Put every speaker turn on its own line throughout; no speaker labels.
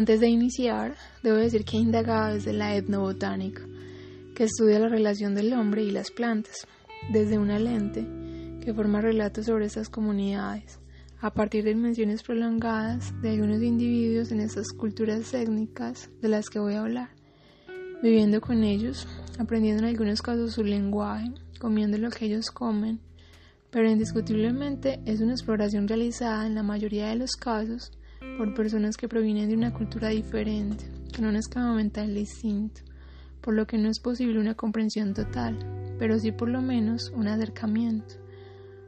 Antes de iniciar, debo decir que he indagado desde la etnobotánica, que estudia la relación del hombre y las plantas, desde una lente que forma relatos sobre estas comunidades, a partir de menciones prolongadas de algunos individuos en estas culturas técnicas de las que voy a hablar, viviendo con ellos, aprendiendo en algunos casos su lenguaje, comiendo lo que ellos comen, pero indiscutiblemente es una exploración realizada en la mayoría de los casos por personas que provienen de una cultura diferente, con un esquema mental distinto, por lo que no es posible una comprensión total, pero sí por lo menos un acercamiento.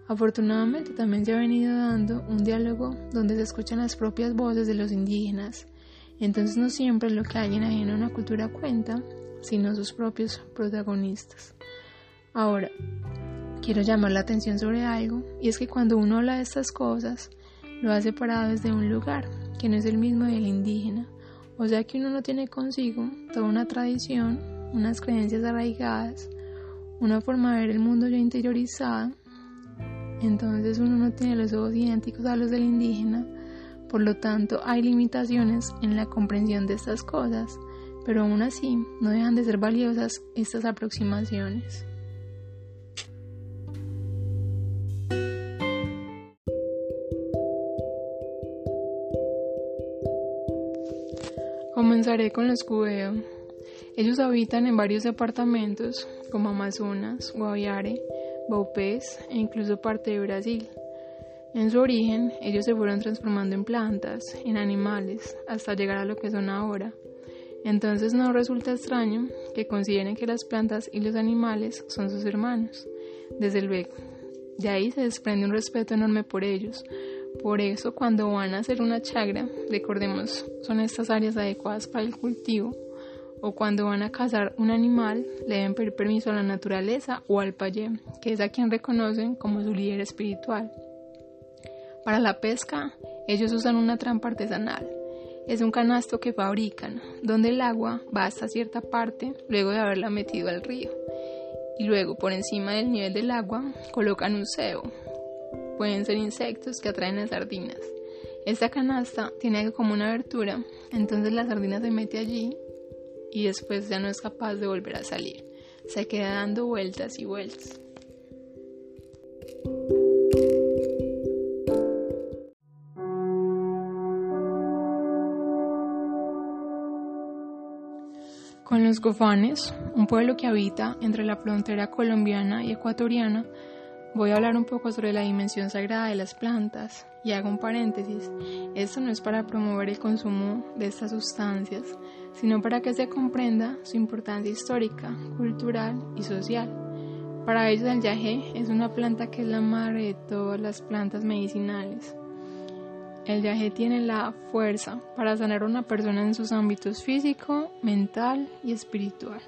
Afortunadamente también se ha venido dando un diálogo donde se escuchan las propias voces de los indígenas, entonces no siempre lo que alguien ajeno a una cultura cuenta, sino sus propios protagonistas. Ahora, quiero llamar la atención sobre algo, y es que cuando uno habla de estas cosas, lo hace parado desde un lugar que no es el mismo del indígena, o sea que uno no tiene consigo toda una tradición, unas creencias arraigadas, una forma de ver el mundo ya interiorizada, entonces uno no tiene los ojos idénticos a los del indígena, por lo tanto hay limitaciones en la comprensión de estas cosas, pero aún así no dejan de ser valiosas estas aproximaciones. Comenzaré con los cubeo. Ellos habitan en varios departamentos como Amazonas, Guaviare, Baupés e incluso parte de Brasil. En su origen, ellos se fueron transformando en plantas, en animales, hasta llegar a lo que son ahora. Entonces no resulta extraño que consideren que las plantas y los animales son sus hermanos. Desde luego, de ahí se desprende un respeto enorme por ellos. Por eso, cuando van a hacer una chagra, recordemos, son estas áreas adecuadas para el cultivo, o cuando van a cazar un animal, le deben pedir permiso a la naturaleza o al payé, que es a quien reconocen como su líder espiritual. Para la pesca, ellos usan una trampa artesanal. Es un canasto que fabrican, donde el agua va hasta cierta parte luego de haberla metido al río. Y luego, por encima del nivel del agua, colocan un cebo. Pueden ser insectos que atraen a sardinas. Esta canasta tiene como una abertura, entonces la sardina se mete allí y después ya no es capaz de volver a salir. Se queda dando vueltas y vueltas. Con los gofanes, un pueblo que habita entre la frontera colombiana y ecuatoriana, voy a hablar un poco sobre la dimensión sagrada de las plantas. Y hago un paréntesis, esto no es para promover el consumo de estas sustancias, sino para que se comprenda su importancia histórica, cultural y social. Para ellos el yagé es una planta que es la madre de todas las plantas medicinales. El yagé tiene la fuerza para sanar a una persona en sus ámbitos físico, mental y espiritual.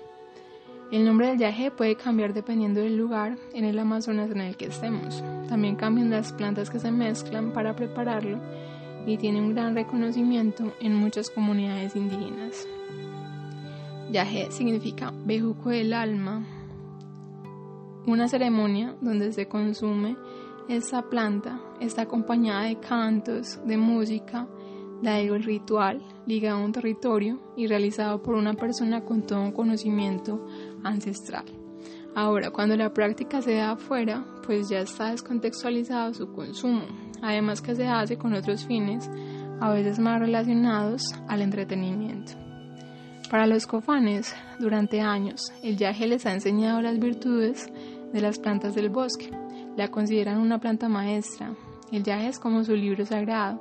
El nombre del yagé puede cambiar dependiendo del lugar en el Amazonas en el que estemos. También cambian las plantas que se mezclan para prepararlo y tiene un gran reconocimiento en muchas comunidades indígenas. Yaje significa bejuco del alma, una ceremonia donde se consume esta planta está acompañada de cantos, de música, de algo ritual ligado a un territorio y realizado por una persona con todo un conocimiento ancestral. Ahora, cuando la práctica se da afuera, pues ya está descontextualizado su consumo, además que se hace con otros fines, a veces más relacionados al entretenimiento. Para los cofanes, durante años, el yaje les ha enseñado las virtudes de las plantas del bosque. La consideran una planta maestra. El yaje es como su libro sagrado.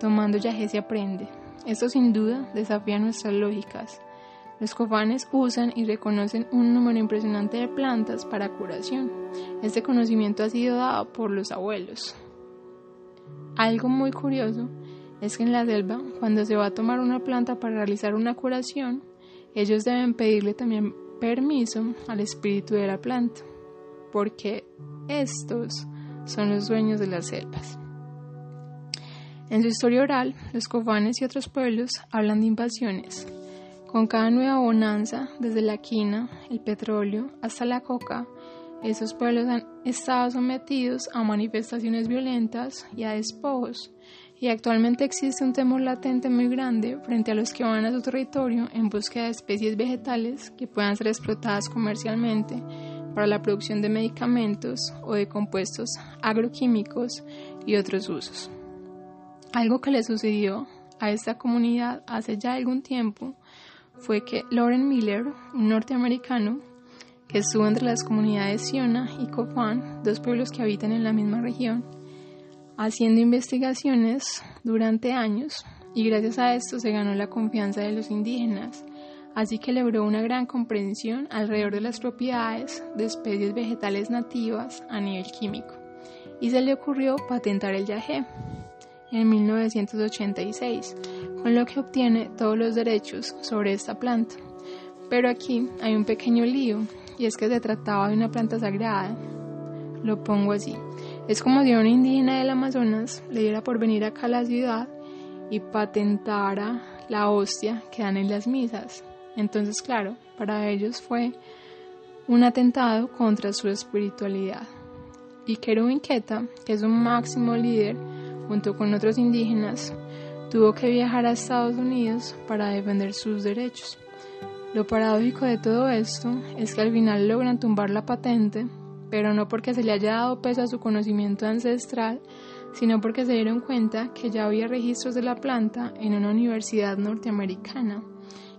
Tomando yaje se aprende. Esto sin duda desafía nuestras lógicas. Los cofanes usan y reconocen un número impresionante de plantas para curación. Este conocimiento ha sido dado por los abuelos. Algo muy curioso es que en la selva, cuando se va a tomar una planta para realizar una curación, ellos deben pedirle también permiso al espíritu de la planta, porque estos son los dueños de las selvas. En su historia oral, los cofanes y otros pueblos hablan de invasiones. Con cada nueva bonanza, desde la quina, el petróleo, hasta la coca, esos pueblos han estado sometidos a manifestaciones violentas y a despojos, y actualmente existe un temor latente muy grande frente a los que van a su territorio en búsqueda de especies vegetales que puedan ser explotadas comercialmente para la producción de medicamentos o de compuestos agroquímicos y otros usos. Algo que le sucedió a esta comunidad hace ya algún tiempo fue que Lauren Miller, un norteamericano que estuvo entre las comunidades Siona y Cofán, dos pueblos que habitan en la misma región, haciendo investigaciones durante años y gracias a esto se ganó la confianza de los indígenas, así que logró una gran comprensión alrededor de las propiedades de especies vegetales nativas a nivel químico. Y se le ocurrió patentar el yagé en 1986, con lo que obtiene todos los derechos sobre esta planta. Pero aquí hay un pequeño lío, y es que se trataba de una planta sagrada. Lo pongo así. Es como si una indígena del Amazonas le diera por venir acá a la ciudad y patentara la hostia que dan en las misas. Entonces, claro, para ellos fue un atentado contra su espiritualidad. Y Kerubin Keta, que es un máximo líder junto con otros indígenas, tuvo que viajar a Estados Unidos para defender sus derechos. Lo paradójico de todo esto es que al final logran tumbar la patente pero no porque se le haya dado peso a su conocimiento ancestral, sino porque se dieron cuenta que ya había registros de la planta en una universidad norteamericana,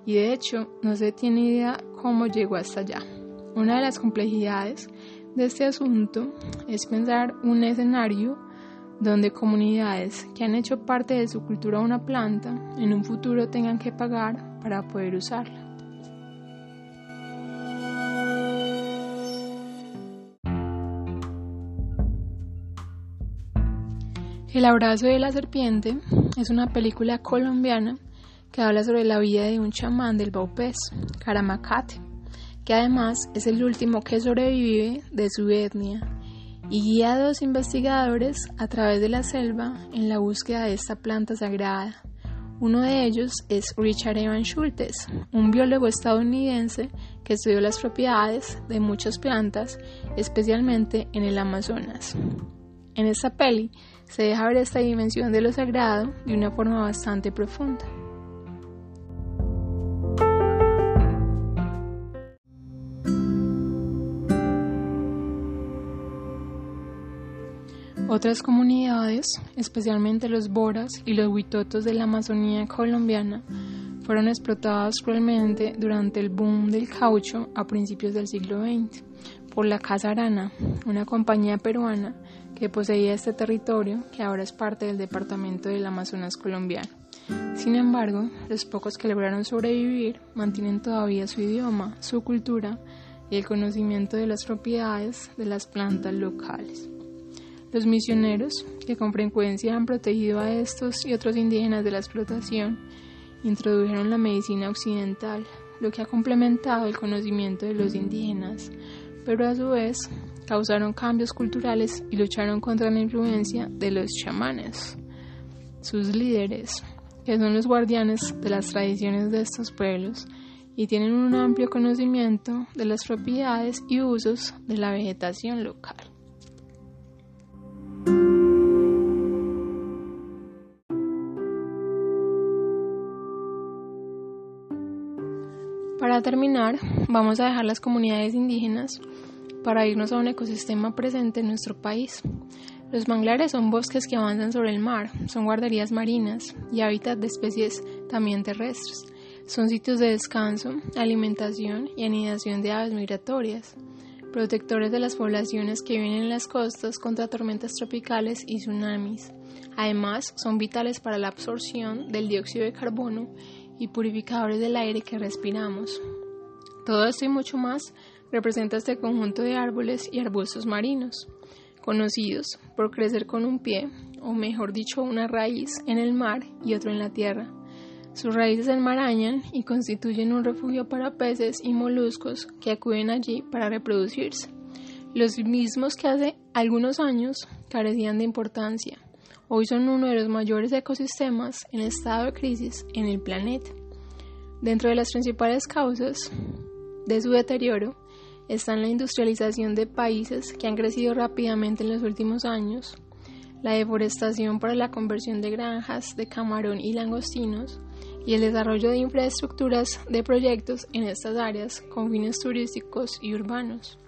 y de hecho no se tiene idea cómo llegó hasta allá. Una de las complejidades de este asunto es pensar un escenario donde comunidades que han hecho parte de su cultura una planta en un futuro tengan que pagar para poder usarla. El abrazo de la serpiente es una película colombiana que habla sobre la vida de un chamán del Baupés, Caramacate, que además es el último que sobrevive de su etnia y guía a dos investigadores a través de la selva en la búsqueda de esta planta sagrada. Uno de ellos es Richard Evan Schultes, un biólogo estadounidense que estudió las propiedades de muchas plantas, especialmente en el Amazonas. En esta peli se deja ver esta dimensión de lo sagrado de una forma bastante profunda. Otras comunidades, especialmente los boras y los huitotos de la Amazonía colombiana, fueron explotadas cruelmente durante el boom del caucho a principios del siglo XX por la Casa Arana, una compañía peruana que poseía este territorio que ahora es parte del departamento del Amazonas colombiano. Sin embargo, los pocos que lograron sobrevivir mantienen todavía su idioma, su cultura y el conocimiento de las propiedades de las plantas locales. Los misioneros, que con frecuencia han protegido a estos y otros indígenas de la explotación, introdujeron la medicina occidental, lo que ha complementado el conocimiento de los indígenas, pero a su vez causaron cambios culturales y lucharon contra la influencia de los chamanes, sus líderes, que son los guardianes de las tradiciones de estos pueblos y tienen un amplio conocimiento de las propiedades y usos de la vegetación local. Para terminar, vamos a dejar las comunidades indígenas para irnos a un ecosistema presente en nuestro país. Los manglares son bosques que avanzan sobre el mar, son guarderías marinas y hábitat de especies también terrestres. Son sitios de descanso, alimentación y anidación de aves migratorias, protectores de las poblaciones que viven en las costas contra tormentas tropicales y tsunamis. Además, son vitales para la absorción del dióxido de carbono y purificadores del aire que respiramos. Todo esto y mucho más representa este conjunto de árboles y arbustos marinos, conocidos por crecer con un pie, o mejor dicho, una raíz en el mar y otro en la tierra. Sus raíces enmarañan y constituyen un refugio para peces y moluscos que acuden allí para reproducirse, los mismos que hace algunos años carecían de importancia. Hoy son uno de los mayores ecosistemas en estado de crisis en el planeta. Dentro de las principales causas de su deterioro está en la industrialización de países que han crecido rápidamente en los últimos años, la deforestación para la conversión de granjas de camarón y langostinos y el desarrollo de infraestructuras de proyectos en estas áreas con fines turísticos y urbanos.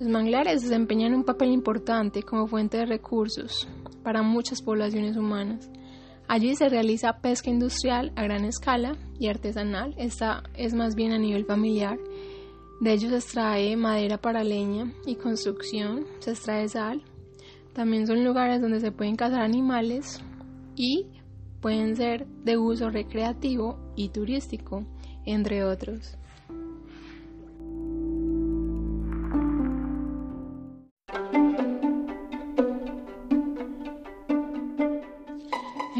Los manglares desempeñan un papel importante como fuente de recursos para muchas poblaciones humanas. Allí se realiza pesca industrial a gran escala y artesanal, esta es más bien a nivel familiar. De ellos se extrae madera para leña y construcción, se extrae sal. También son lugares donde se pueden cazar animales y pueden ser de uso recreativo y turístico, entre otros.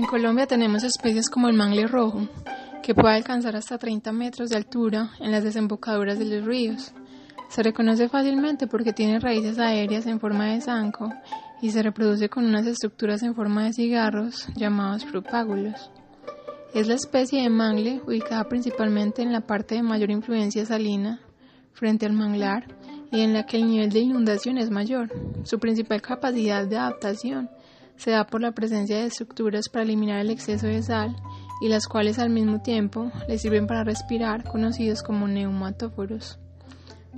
En Colombia tenemos especies como el mangle rojo, que puede alcanzar hasta 30 metros de altura en las desembocaduras de los ríos. Se reconoce fácilmente porque tiene raíces aéreas en forma de zanco y se reproduce con unas estructuras en forma de cigarros llamados propágulos. Es la especie de mangle ubicada principalmente en la parte de mayor influencia salina, frente al manglar, y en la que el nivel de inundación es mayor. Su principal capacidad de adaptación se da por la presencia de estructuras para eliminar el exceso de sal y las cuales al mismo tiempo le sirven para respirar, conocidos como neumatóforos.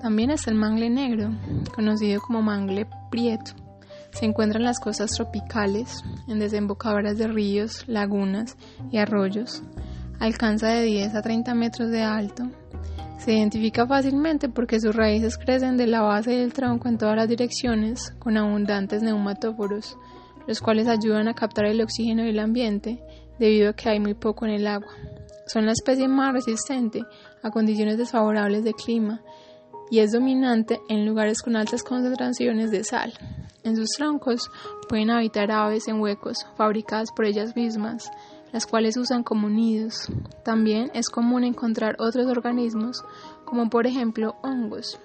También está el mangle negro, conocido como mangle prieto se encuentra en las costas tropicales, en desembocaduras de ríos, lagunas y arroyos. Alcanza de 10 a 30 metros de alto. Se identifica fácilmente porque sus raíces crecen de la base del tronco en todas las direcciones con abundantes neumatóforos, los cuales ayudan a captar el oxígeno del ambiente debido a que hay muy poco en el agua. Son la especie más resistente a condiciones desfavorables de clima y es dominante en lugares con altas concentraciones de sal. En sus troncos pueden habitar aves en huecos fabricadas por ellas mismas, las cuales usan como nidos. También es común encontrar otros organismos, como por ejemplo hongos.